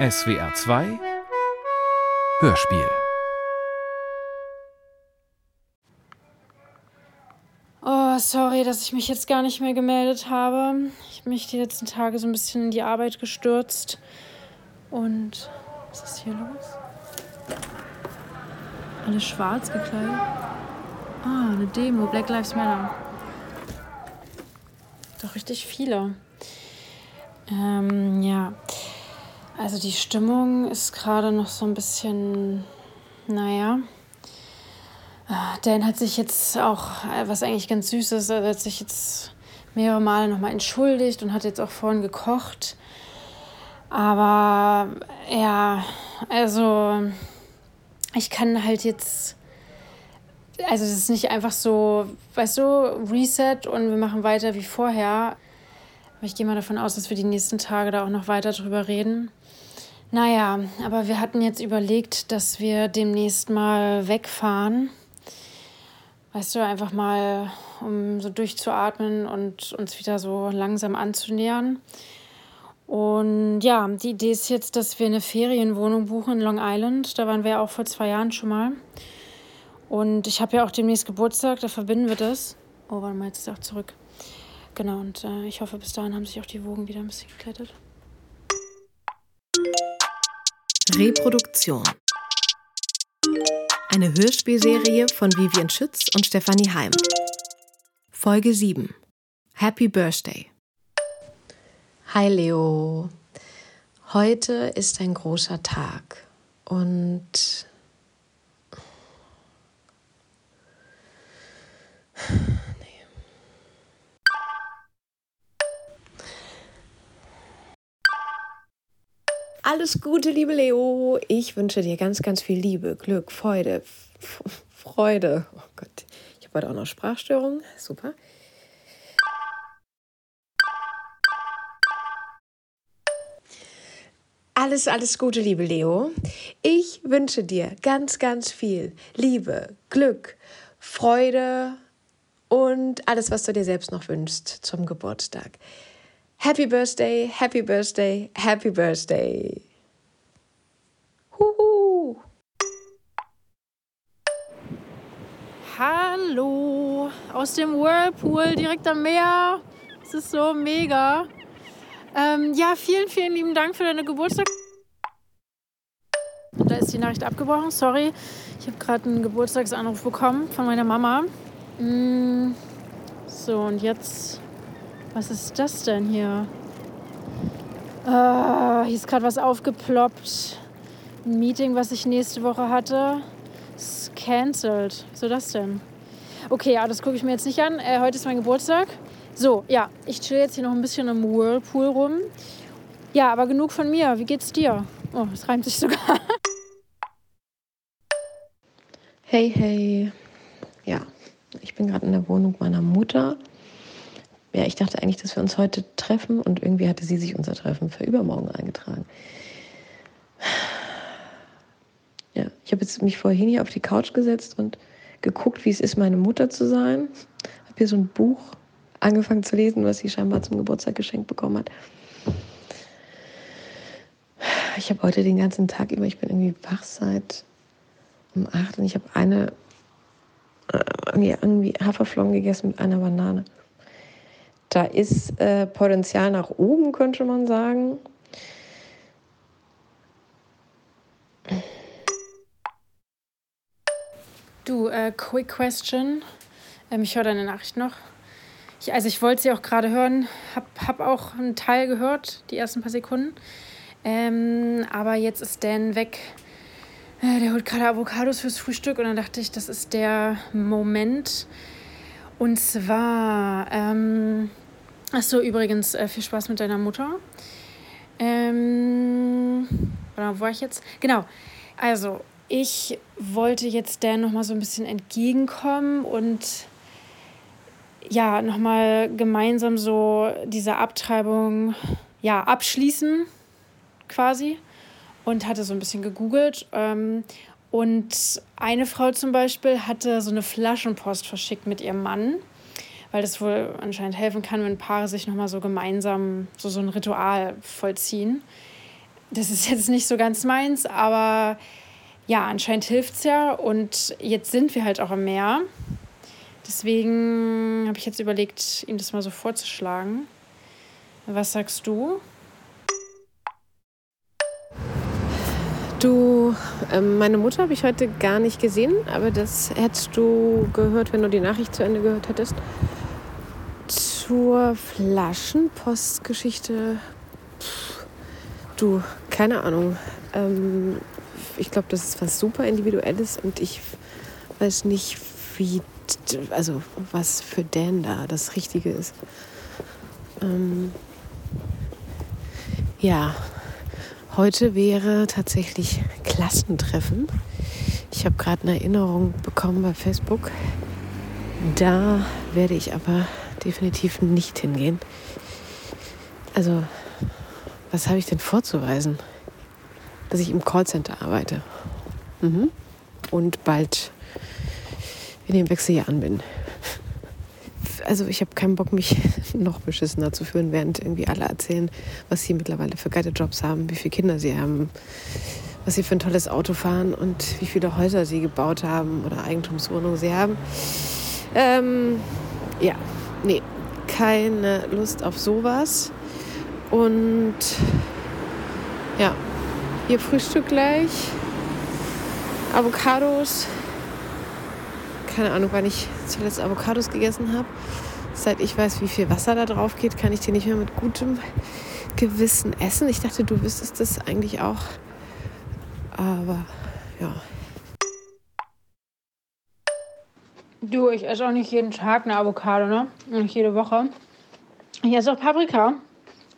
SWR 2 Hörspiel Oh, sorry, dass ich mich jetzt gar nicht mehr gemeldet habe. Ich habe mich die letzten Tage so ein bisschen in die Arbeit gestürzt. Und was ist hier los? Alle schwarz gekleidet. Ah, eine Demo, Black Lives Matter. Doch richtig viele. Ähm, ja. Also die Stimmung ist gerade noch so ein bisschen, naja. Ah, Dan hat sich jetzt auch, äh, was eigentlich ganz süß ist, er hat sich jetzt mehrere Male nochmal entschuldigt und hat jetzt auch vorhin gekocht. Aber ja, also ich kann halt jetzt, also es ist nicht einfach so, weißt du, Reset und wir machen weiter wie vorher. Aber ich gehe mal davon aus, dass wir die nächsten Tage da auch noch weiter drüber reden. Naja, aber wir hatten jetzt überlegt, dass wir demnächst mal wegfahren. Weißt du, einfach mal, um so durchzuatmen und uns wieder so langsam anzunähern. Und ja, die Idee ist jetzt, dass wir eine Ferienwohnung buchen in Long Island. Da waren wir ja auch vor zwei Jahren schon mal. Und ich habe ja auch demnächst Geburtstag, da verbinden wir das. Oh, warte mal, jetzt ist auch zurück. Genau, und äh, ich hoffe, bis dahin haben sich auch die Wogen wieder ein bisschen geklettet. Reproduktion. Eine Hörspielserie von Vivian Schütz und Stefanie Heim. Folge 7. Happy Birthday. Hi Leo. Heute ist ein großer Tag und Alles Gute, liebe Leo. Ich wünsche dir ganz, ganz viel Liebe, Glück, Freude, F Freude. Oh Gott, ich habe heute auch noch Sprachstörungen. Super. Alles, alles Gute, liebe Leo. Ich wünsche dir ganz, ganz viel Liebe, Glück, Freude und alles, was du dir selbst noch wünschst zum Geburtstag. Happy Birthday, Happy Birthday, Happy Birthday. Huhu. Hallo, aus dem Whirlpool direkt am Meer. Es ist so mega. Ähm, ja, vielen, vielen lieben Dank für deine Geburtstag. Da ist die Nachricht abgebrochen, sorry. Ich habe gerade einen Geburtstagsanruf bekommen von meiner Mama. Mm, so, und jetzt was ist das denn hier? Ah, hier ist gerade was aufgeploppt. Ein Meeting, was ich nächste Woche hatte, ist cancelled. Soll das denn? Okay, ja, das gucke ich mir jetzt nicht an. Äh, heute ist mein Geburtstag. So, ja, ich chill jetzt hier noch ein bisschen im Whirlpool rum. Ja, aber genug von mir. Wie geht's dir? Oh, das reimt sich sogar. Hey, hey. Ja, ich bin gerade in der Wohnung meiner Mutter ja, ich dachte eigentlich, dass wir uns heute treffen und irgendwie hatte sie sich unser Treffen für übermorgen eingetragen. Ja, ich habe mich vorhin hier auf die Couch gesetzt und geguckt, wie es ist, meine Mutter zu sein. Habe hier so ein Buch angefangen zu lesen, was sie scheinbar zum Geburtstag geschenkt bekommen hat. Ich habe heute den ganzen Tag über, ich bin irgendwie wach seit um acht und ich habe eine äh, irgendwie Haferflocken gegessen mit einer Banane. Da ist äh, Potenzial nach oben, könnte man sagen. Du, äh, quick question. Ähm, ich höre deine Nachricht noch. Ich, also ich wollte sie auch gerade hören, hab, hab auch einen Teil gehört, die ersten paar Sekunden. Ähm, aber jetzt ist Dan weg. Äh, der holt gerade Avocados fürs Frühstück und dann dachte ich, das ist der Moment. Und zwar, ähm, Achso, übrigens, äh, viel Spaß mit deiner Mutter. Ähm, wo war ich jetzt? Genau. Also, ich wollte jetzt Dan nochmal so ein bisschen entgegenkommen und ja, nochmal gemeinsam so diese Abtreibung ja, abschließen, quasi. Und hatte so ein bisschen gegoogelt. Ähm, und eine Frau zum Beispiel hatte so eine Flaschenpost verschickt mit ihrem Mann weil das wohl anscheinend helfen kann, wenn Paare sich nochmal so gemeinsam so, so ein Ritual vollziehen. das ist jetzt nicht so ganz meins, aber ja, anscheinend hilft es ja. Und jetzt sind wir halt auch am Meer. Deswegen habe ich jetzt überlegt, ihm das mal so vorzuschlagen. Was sagst du? Du, äh, meine Mutter habe ich heute gar nicht gesehen, aber das hättest du gehört, wenn du die Nachricht zu Ende gehört hättest. Zur Flaschenpostgeschichte. Du, keine Ahnung. Ähm, ich glaube, das ist was super Individuelles und ich weiß nicht, wie, also was für Dan da das Richtige ist. Ähm, ja, heute wäre tatsächlich Klassentreffen. Ich habe gerade eine Erinnerung bekommen bei Facebook. Da werde ich aber definitiv nicht hingehen. Also, was habe ich denn vorzuweisen? Dass ich im Callcenter arbeite. Mhm. Und bald in den Wechseljahren bin. Also ich habe keinen Bock, mich noch beschissener zu fühlen, während irgendwie alle erzählen, was sie mittlerweile für geile Jobs haben, wie viele Kinder sie haben, was sie für ein tolles Auto fahren und wie viele Häuser sie gebaut haben oder Eigentumswohnungen sie haben. Ähm, ja, nee, keine Lust auf sowas. Und ja, hier Frühstück gleich. Avocados. Keine Ahnung, wann ich zuletzt Avocados gegessen habe. Seit ich weiß, wie viel Wasser da drauf geht, kann ich die nicht mehr mit gutem Gewissen essen. Ich dachte, du wüsstest das eigentlich auch. Aber ja. Du, ich esse auch nicht jeden Tag eine Avocado, ne? Nicht jede Woche. Ich esse auch Paprika.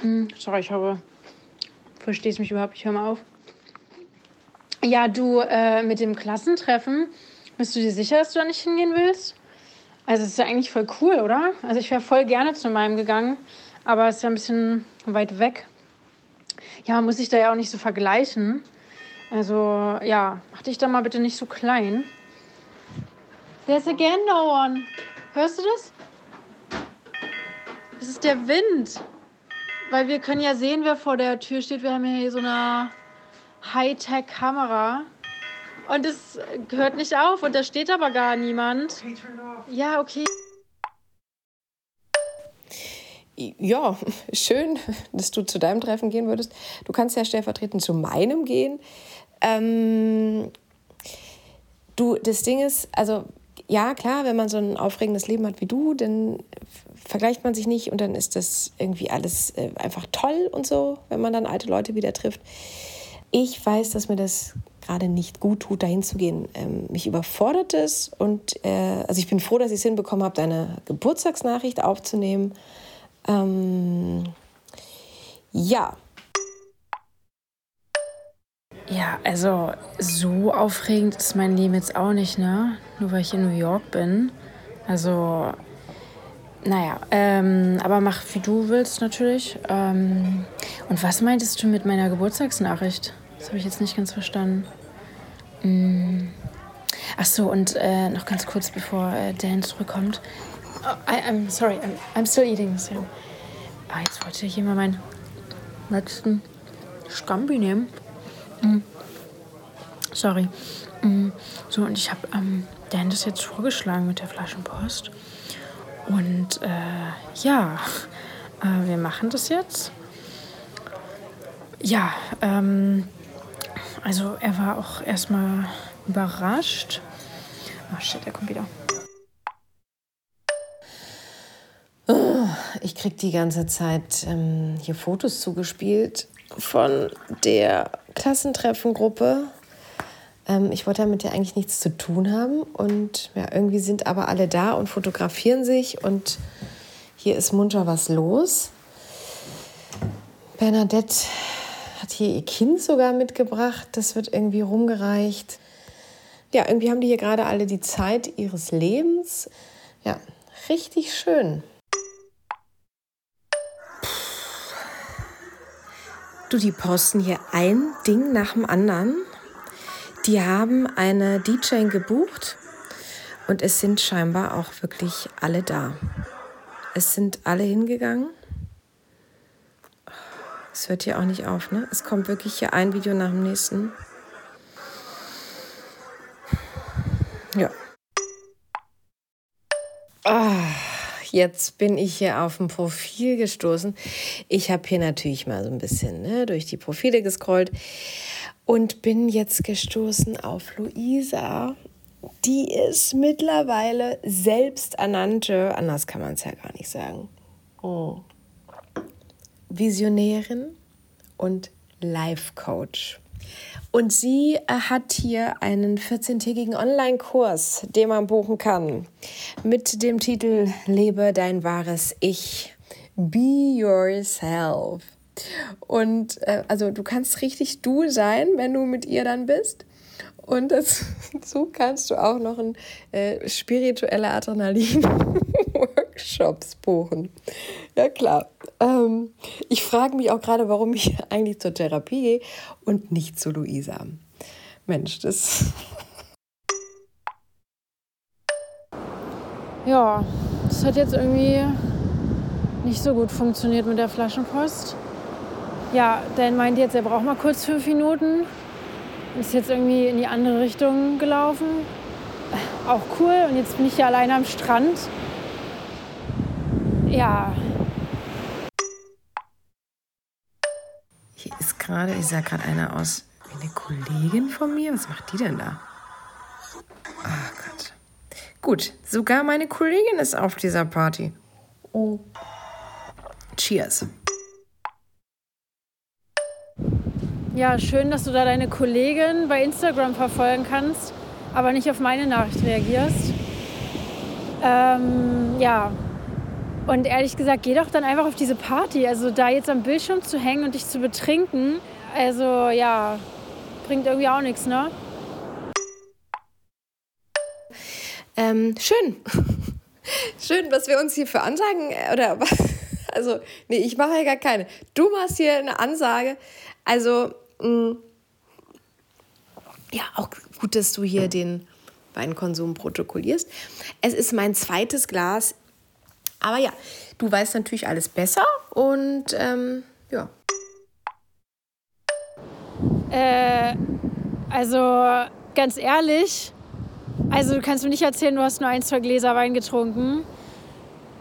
Hm, sorry, ich hoffe, du verstehst mich überhaupt nicht. Hör mal auf. Ja, du, äh, mit dem Klassentreffen, bist du dir sicher, dass du da nicht hingehen willst? Also, es ist ja eigentlich voll cool, oder? Also, ich wäre voll gerne zu meinem gegangen, aber es ist ja ein bisschen weit weg. Ja, man muss sich da ja auch nicht so vergleichen. Also, ja, mach dich da mal bitte nicht so klein. There's again no one. Hörst du das? Das ist der Wind. Weil wir können ja sehen, wer vor der Tür steht. Wir haben ja hier so eine Hightech-Kamera. Und es hört nicht auf. Und da steht aber gar niemand. Ja, okay. Ja, schön, dass du zu deinem Treffen gehen würdest. Du kannst ja stellvertretend zu meinem gehen. Ähm, du, das Ding ist, also ja, klar, wenn man so ein aufregendes Leben hat wie du, dann vergleicht man sich nicht und dann ist das irgendwie alles äh, einfach toll und so, wenn man dann alte Leute wieder trifft. Ich weiß, dass mir das gerade nicht gut tut, dahin zu gehen. Ähm, mich überfordert es und äh, also ich bin froh, dass ich es hinbekommen habe, deine Geburtstagsnachricht aufzunehmen. Ähm, ja, Ja, also so aufregend ist mein Leben jetzt auch nicht, ne? Nur weil ich in New York bin. Also, naja, ähm, aber mach wie du willst natürlich. Ähm, und was meintest du mit meiner Geburtstagsnachricht? Das habe ich jetzt nicht ganz verstanden. Mm. Ach so, und äh, noch ganz kurz, bevor äh, Dan zurückkommt. Oh, I, I'm sorry, I'm, I'm still eating. So. Ah, jetzt wollte ich hier mal meinen letzten Scampi nehmen. Mm. Sorry. Mm. So, und ich habe ähm, Dan das jetzt vorgeschlagen mit der Flaschenpost. Und äh, ja, äh, wir machen das jetzt. Ja, ähm, also er war auch erstmal überrascht. Oh shit, er kommt wieder. Ich krieg die ganze Zeit ähm, hier Fotos zugespielt von der Klassentreffengruppe. Ähm, ich wollte damit ja eigentlich nichts zu tun haben. Und ja, irgendwie sind aber alle da und fotografieren sich. Und hier ist munter was los. Bernadette hat hier ihr Kind sogar mitgebracht. Das wird irgendwie rumgereicht. Ja, irgendwie haben die hier gerade alle die Zeit ihres Lebens. Ja, richtig schön. Du, die posten hier ein Ding nach dem anderen. Die haben eine DJ gebucht und es sind scheinbar auch wirklich alle da. Es sind alle hingegangen. Es hört hier auch nicht auf, ne? Es kommt wirklich hier ein Video nach dem nächsten. Ja. Ah, jetzt bin ich hier auf ein Profil gestoßen. Ich habe hier natürlich mal so ein bisschen ne, durch die Profile gescrollt und bin jetzt gestoßen auf Luisa. Die ist mittlerweile selbsternannte, anders kann man es ja gar nicht sagen, oh. Visionärin und Life Coach. Und sie äh, hat hier einen 14-tägigen Online-Kurs, den man buchen kann, mit dem Titel Lebe dein wahres Ich. Be yourself. Und äh, also du kannst richtig du sein, wenn du mit ihr dann bist. Und dazu kannst du auch noch ein äh, spirituelle Adrenalin-Workshops buchen. Ja klar. Ähm, ich frage mich auch gerade, warum ich eigentlich zur Therapie gehe und nicht zu Luisa. Mensch, das. Ja, das hat jetzt irgendwie nicht so gut funktioniert mit der Flaschenpost. Ja, Dan meint jetzt, er braucht mal kurz fünf Minuten. Ist jetzt irgendwie in die andere Richtung gelaufen. Auch cool. Und jetzt bin ich hier alleine am Strand. Ja, gerade, ich sah gerade einer aus eine Kollegin von mir. Was macht die denn da? Oh Gott. Gut, sogar meine Kollegin ist auf dieser Party. Oh. Cheers. Ja, schön, dass du da deine Kollegin bei Instagram verfolgen kannst, aber nicht auf meine Nachricht reagierst. Ähm, ja, und ehrlich gesagt, geh doch dann einfach auf diese Party. Also da jetzt am Bildschirm zu hängen und dich zu betrinken, also ja, bringt irgendwie auch nichts, ne? Ähm, schön. schön, was wir uns hier für Ansagen äh, oder also nee, ich mache ja gar keine. Du machst hier eine Ansage. Also mm, ja, auch gut, dass du hier den Weinkonsum protokollierst. Es ist mein zweites Glas aber ja, du weißt natürlich alles besser und ähm, ja. Äh, also ganz ehrlich, also du kannst mir nicht erzählen, du hast nur ein, zwei Gläser Wein getrunken.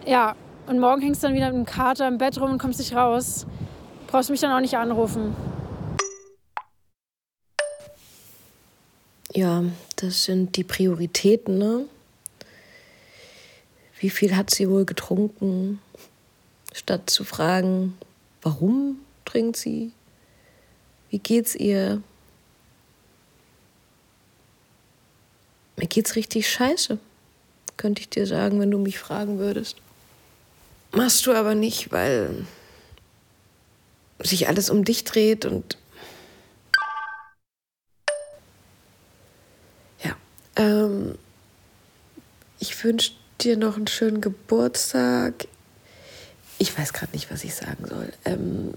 Ja, und morgen hängst du dann wieder mit dem Kater im Bett rum und kommst nicht raus. Brauchst mich dann auch nicht anrufen. Ja, das sind die Prioritäten, ne? wie viel hat sie wohl getrunken, statt zu fragen, warum trinkt sie, wie geht's ihr. Mir geht's richtig scheiße, könnte ich dir sagen, wenn du mich fragen würdest. Machst du aber nicht, weil sich alles um dich dreht und ja, ähm, ich wünsche dir noch einen schönen Geburtstag. Ich weiß gerade nicht, was ich sagen soll. Ähm,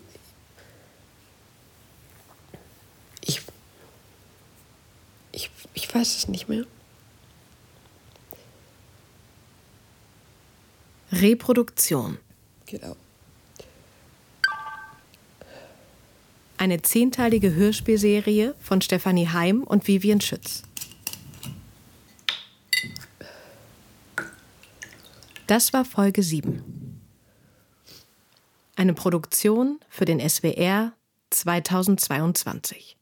ich, ich, ich weiß es nicht mehr. Reproduktion. Genau. Eine zehnteilige Hörspielserie von Stefanie Heim und Vivian Schütz. Das war Folge 7. Eine Produktion für den SWR 2022.